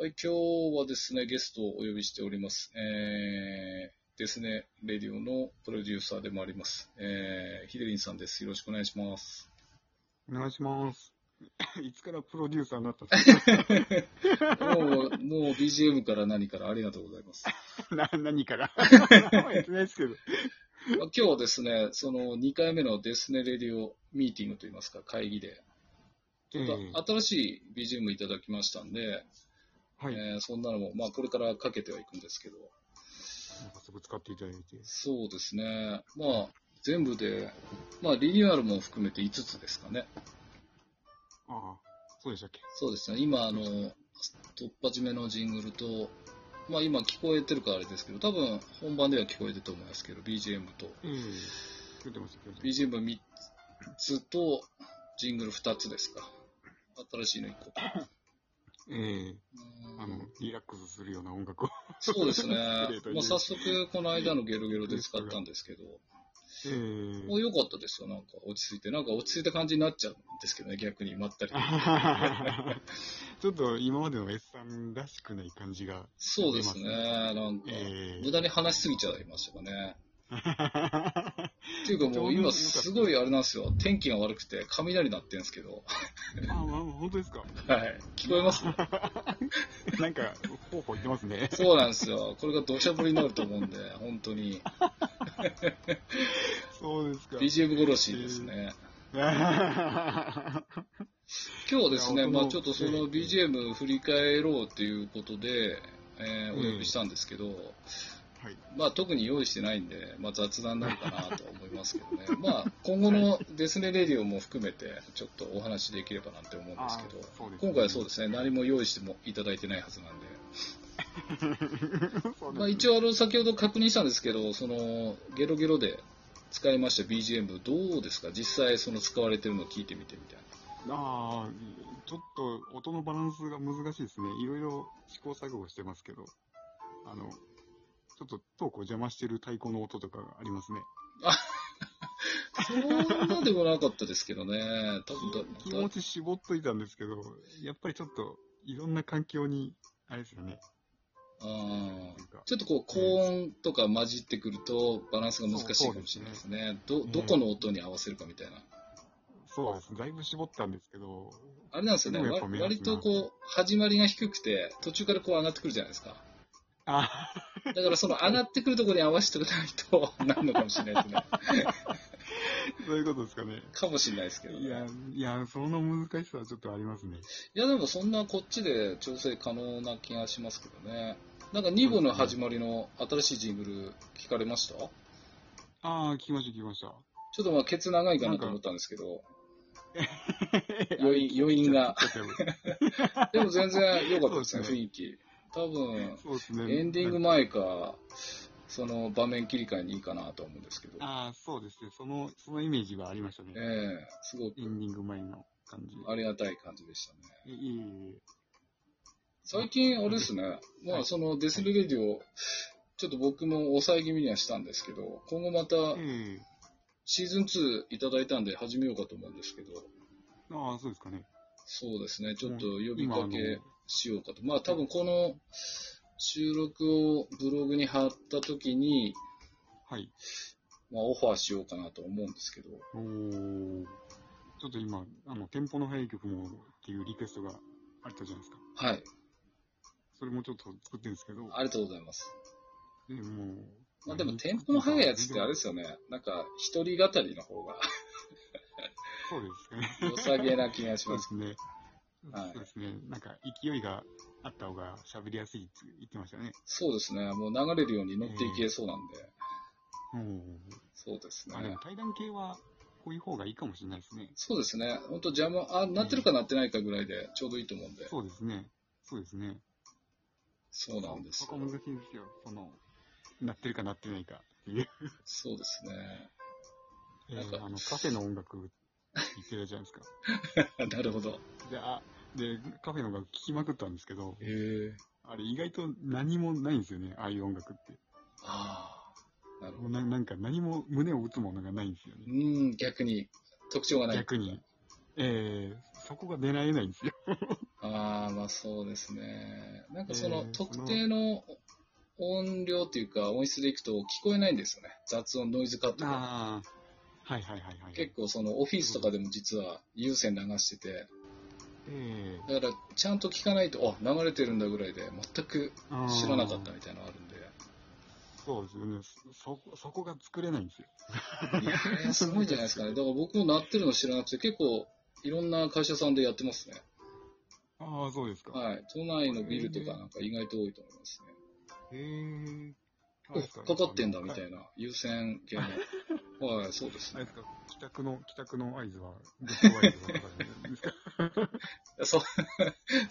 はい、今日はですね、ゲストをお呼びしております。えー、ですね、レディオのプロデューサーでもあります。えー、ヒデリンさんです。よろしくお願いします。お願いします。いつからプロデューサーになったんです もう、もう BGM から何からありがとうございます。か な何から？やってないですけど。まあ今日はですね、その2回目のデスネレディオミーティングといいますか、会議で、ちょっとええ新しい BGM いただきましたんで、はい。えーそんなのも、まあこれからかけてはいくんですけど、なんかすぐ使っていただいて。そうですね。まあ、全部で、まあ、リニューアルも含めて5つですかね。ああ、そうでしたっけ？そうですね。今、あの、突破締めのジングルと、まあ今聞こえてるかあれですけど、多分本番では聞こえてると思いますけど、BGM と、ええ聞いてます、聞いてます。BGM3 つと、ジングル2つですか。新しいの1個。ええうんあの、リラックスするような音楽を。そうですね。まあ早速、この間のゲロゲロで使ったんですけど、ええもう良かったですよ。なんか落ち着いて。なんか落ち着いた感じになっちゃうんですけどね、逆にまったり。ちょっっと今までの S さんらしくない感じが。そうですね。出なんか、え無駄に話しすぎちゃいましたかね。えっていうかもう 今すごいあれなんですよ。天気が悪くて雷鳴ってるんですけど。あ、まあ、本当ですか？はい。聞こえます？なんか、ほうほう言ってますね。そうなんですよ。これが土砂降りになると思うんで、本当に。そうですか。BGM 殺しですね。今日はですね、まあちょっとそのええ BGM 振り返ろうということで、えーお呼びしたんですけど、はい。まあ特に用意してないんで、まあ雑談なのかなとは思いますけどね。まあ今後のデスネレディオも含めて、ちょっとお話できればなって思うんですけどね、今回はそうですね、何も用意してもいただいてないはずなんで。まあ一応あの、先ほど確認したんですけど、その、ゲロゲロで使いました BGM どうですか？実際その使われてるのを聞いてみてみたいな。ああ、ちょっと音のバランスが難しいですね。いろいろ試行錯誤してますけど、あの、ちょっとトークを邪魔してる太鼓の音とかがありますね。そんなでもなかったですけどね。多分だ 気持ち絞っといたんですけど、やっぱりちょっといろんな環境に、あれですよね。あちょっとこう高音とか混じってくるとバランスが難しいかもしれないですね。ど、どこの音に合わせるかみたいな。そうです。だいぶ絞ったんですけど、あれなんですよね。割とこう、始まりが低くて、途中からこう上がってくるじゃないですか。あだからその上がってくるところに合わせておかないと、なんのかもしれないですね。そういうことですかね。かもしれないですけど、ね。いや、いや、その難しさはちょっとありますね。いやでもそんなこっちで調整可能な気がしますけどね。なんか2部の始まりの新しいジングル聞かれました？ちょああ、聞きました、聞きました。っとまあケツ長いかなと思ったんですけど、余韻余韻が。でも全然良かったですね雰囲気。多分、そうですね。エンディング前か、その場面切り替えにいいかなと思うんですけど。ああ、そうですね。その、そのイメージはありましたね。ええすごくエンディング前の感じ。ありがたい感じでしたね。いえいえいえ。最近、あれですね、まあはいそのデスルレディオ、ちょっと僕も抑え気味にはしたんですけど、今後またえシーズン2いただいたんで始めようかと思うんですけど、えああ、そうですかね。そうですね、ちょっと呼びかけのしようかと。まあ多分この収録をブログに貼った時に、はい。まあオファーしようかなと思うんですけど、おーちょっと今、あの、テンポの速い曲もっていうリクエストがあったじゃないですか。はい、それもちょっと作ってるんですけど、ありがとうございます。でもう、まあでもテンポの速いやつってあれですよね、なんか一人語りの方がそうですね。良さげな気がしまですそうですね。なんか、勢いがあった方が喋りやすいって言ってましたね。そうですね。もう流れるように乗っていけそうなんで、うん。そうですあ、でもね。対談系は、こういう方がいいかもしれないですね。そうですね。本当邪魔、あ、なってるかなってないかぐらいでちょうどいいと思うんで。そうですね。そうですね。そうなんですよそこ。難しいんですよ。その、なってるかなってないかっていう。そうですね。えなんかーあの、カフェの音楽言ってるじゃないですか。なるほど。で、あ、で、カフェの音楽聴きまくったんですけど、へえ。あれ意外と何もないんですよね、ああいう音楽って。ああ。なるほど。ななんか何も胸を打つものがないんですようね。ーん、逆に特徴がない。逆に。えー、そこが狙えないんですよ。ああ、まあそうですね。なんかそえーの特定の音量っていうか音質でいくと聞こえないんですよね。雑音、ノイズカットで。ああ。はいはいはいはい。結構そのオフィスとかでも実は有線流してて、えだからちゃんと聞かないと、あ、流れてるんだぐらいで全くえ知らなかったみたいなのあるんで。そうですよね。そ、そこが作れないんですよ。いやーすごいんじゃないですかね。だから僕も鳴ってるの知らなくて結構いろんな会社さんでやってますね。ああ、そうですか。はい。都内のビルとかなんか意外と多いと思いますね。へえ。お、かかってんだみたな。いな。優先系の。はい、そうですねあれで。すか、帰宅の、帰宅の合図は、グッドワイドがかかるんですかそ、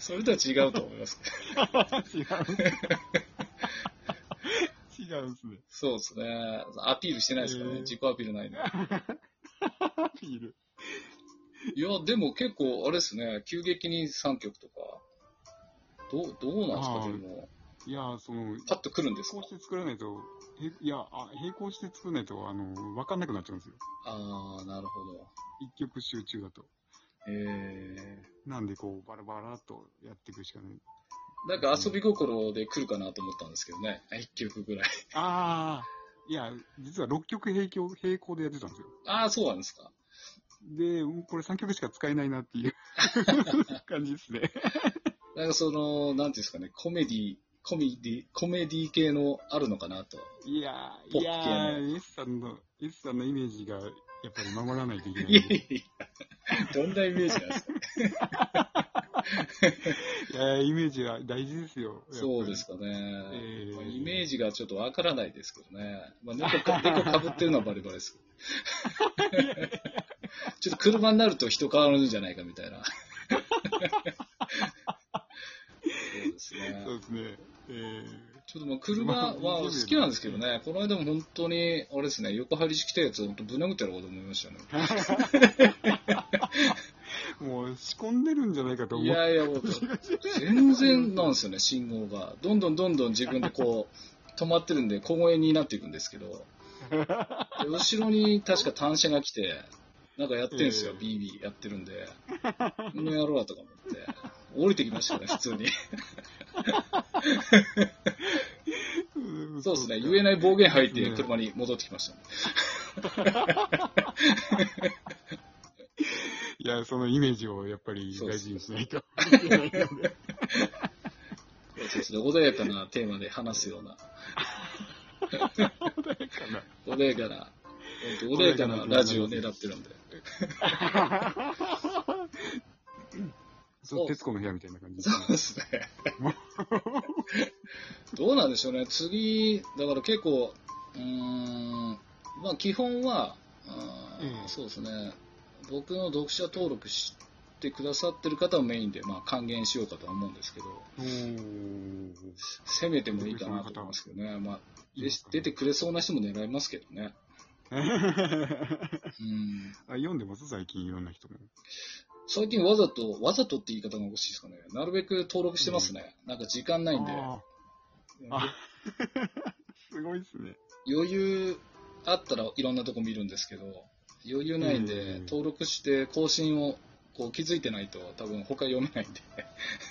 それとは違うと思います。違う。違うんですね。そうですね。アピールしてないですからね。えー自己アピールないんで。ビール。いや、でも結構、あれですね。急激に3曲とか。どう、どうなんですか、でも。いや、その、パッと来るんですか？並行して作らないと、へいやあ、並行して作らないと、あの、わかんなくなっちゃうんですよ。ああ、なるほど。一曲集中だと。えなんで、こう、バラバラっとやっていくしかない。ー。なんか遊び心で来るかなと思ったんですけどね。1曲ぐらい。ああ、いや、実は6曲並行、並行でやってたんですよ。ああ、そうなんですか。で、もうこれ3曲しか使えないなっていう 感じですね。なんかその、なんていうんですかね、コメディ、コメディ、コメディ系のあるのかなと。いやー、いやのー、S さんの、S さんのイメージが、やっぱり守らないといけないいや。いやいや、どんなイメージなんですか？いやーイメージは大事ですよ。そうですかね。えーまあイメージがちょっとわからないですけどね。まあ、猫か、猫かぶってるのはバレバレです。ちょっと車になると人変わるんじゃないかみたいな。そうですねそ。うですね。えちょっともう車は好きなんですけどね、この間も本当に、あれですね、横張りしてきたやつ、本当ぶん殴ってやろうと思いましたね。ー、もう仕込んでるんじゃないかと思。いうやいや、もう全然なんですよね、信号が。どんどんどんどん自分でこう、止まってるんで、小声になっていくんですけど、で後ろに確か単車が来て、なんかやってんですよ、ええビービー。やってるんで、この野郎だとか思って、降りてきましたね、普通に。うん。そうですね、言えない暴言吐いて車に戻ってきましたね。いや、そのイメージをやっぱり大事にしないと。そうですね、穏やかなテーマで話すような、穏やかな。穏やかな、穏やかなラジオを狙ってるんで。そう、徹子の部屋みたいな感じそうですね。どうなんでしょうね。次、だから結構、うーん、まあ基本は、あーええそうですね。僕の読者登録してくださってる方をメインで、まあ還元しようかとは思うんですけど、攻めてもいいかなと思いますけどね。まあ、出てくれそうな人も狙いますけどね。うん。あ読んでます？最近いろんな人も。最近わざと、わざとって言い方がおかしいですかね。なるべく登録してますね。なんか時間ないんで。あーあ すごいっすね。余裕あったらいろんなとこ見るんですけど、余裕ないんで、うん登録して更新をこう気づいてないと多分他読めないんで、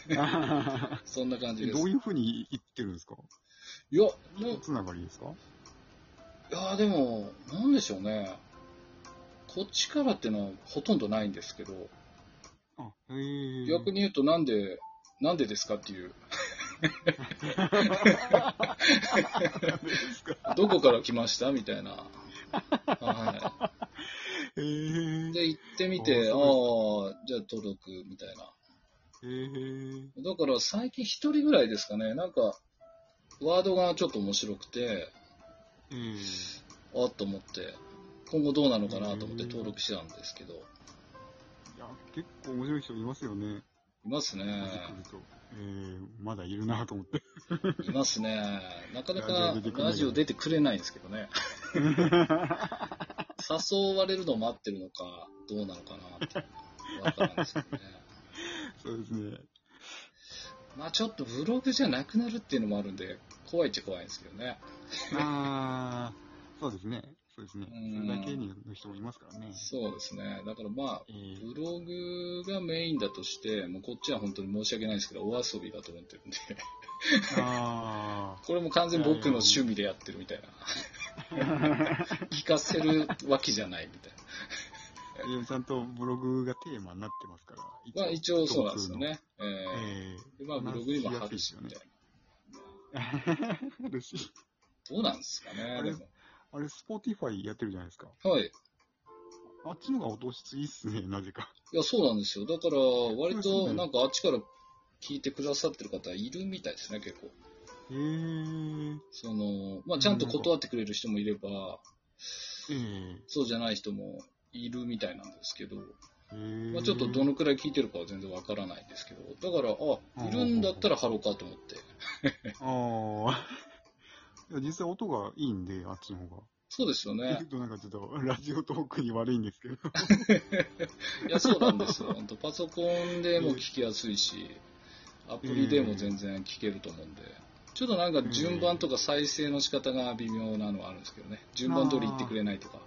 そんな感じです。どういうふうに言ってるんですか？いや、もう、つながりですか？いやでも、なんでしょうね。こっちからっていうのはほとんどないんですけど、あ、へえ。逆に言うとなんで、なんでですかっていう、どこから来ました？みたいな。はへい。え。で、行ってみて、あああそー、じゃあ届く、みたいな。へえ。だから最近一人ぐらいですかね、なんか、ワードがちょっと面白くて、ええ。あっと思って、今後どうなのかなと思って登録したんですけど、いや、結構面白い人いますよね。いますね。ええまだいるなと思って。いますね。なかなかラジオ出てくれないんですけどね。誘われるのを待ってるのか、どうなのかなって、わからんですけどね。そうですね。まあちょっとブログじゃなくなるっていうのもあるんで、怖いっちゃ怖いんですけどね。ああ、そうですね。そうですね。うんそれだけにの人もいますからね。そうですね。だからまあ、えーブログがメインだとして、もうこっちは本当に申し訳ないんですけど、お遊びだと思ってるんで、あ これも完全に僕の趣味でやってるみたいな。聞かせるわけじゃないみたいあ。いやちゃんとブログがテーマになってますから。な。まあ一応そうなんですよね。ええーでまあブログにも貼るしみたいな。え 嬉しい。どうなんですかね。あれでもあれ、 Spotify やってるじゃないですか。はい。あっちのが音質いいっすね、なぜか。いや、そうなんですよ。だから、割とねなんかあっちから聞いてくださってる方いるみたいですね、結構。へえその、まあちゃんと断ってくれる人もいれば、ええそうじゃない人もいるみたいなんですけど、まあ、ちょっとどのくらい聞いてるかは全然わからないんですけど、だから、あ、いるんだったら貼ろうかと思って。ああ。実際音がいいんで、あっちの方が。そうですよねなんかちょっと、ラジオトークに悪いんですけど。いや、そうなんですよ。本当パソコンでも聞きやすいし、アプリでも全然聞けると思うんで、ちょっとなんか順番とか再生の仕方が微妙なのはあるんですけどね。順番通り言ってくれないとか、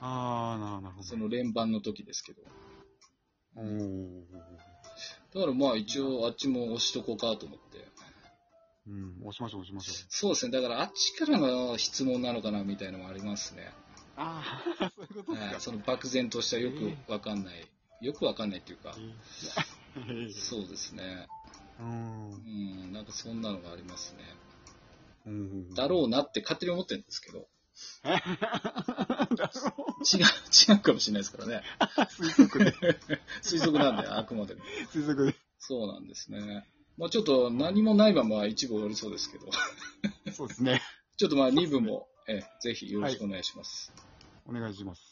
ああ、ななるほど。その連番の時ですけど。おーだからまあ一応あっちも押しとこうかと思って。うん、押しましょう、押しましょう。そうですね。だからあっちからの質問なのかなみたいなのもありますね。ああ、そういうことですか。はいその漠然としたよくわかんない、よくわかんないっていうか、ええそうですね。うん。うん、なんかそんなのがありますね。うん。だろうなって勝手に思ってるんですけど、違う、違うかもしれないですからね。う 推測で。推測なんで、あくまでも。推測で。そうなんですね。まあちょっと何もないまま一部終わりそうですけど、そうですね。ちょっとまあ2部も、えぜひよろしくお願いします。お願いします。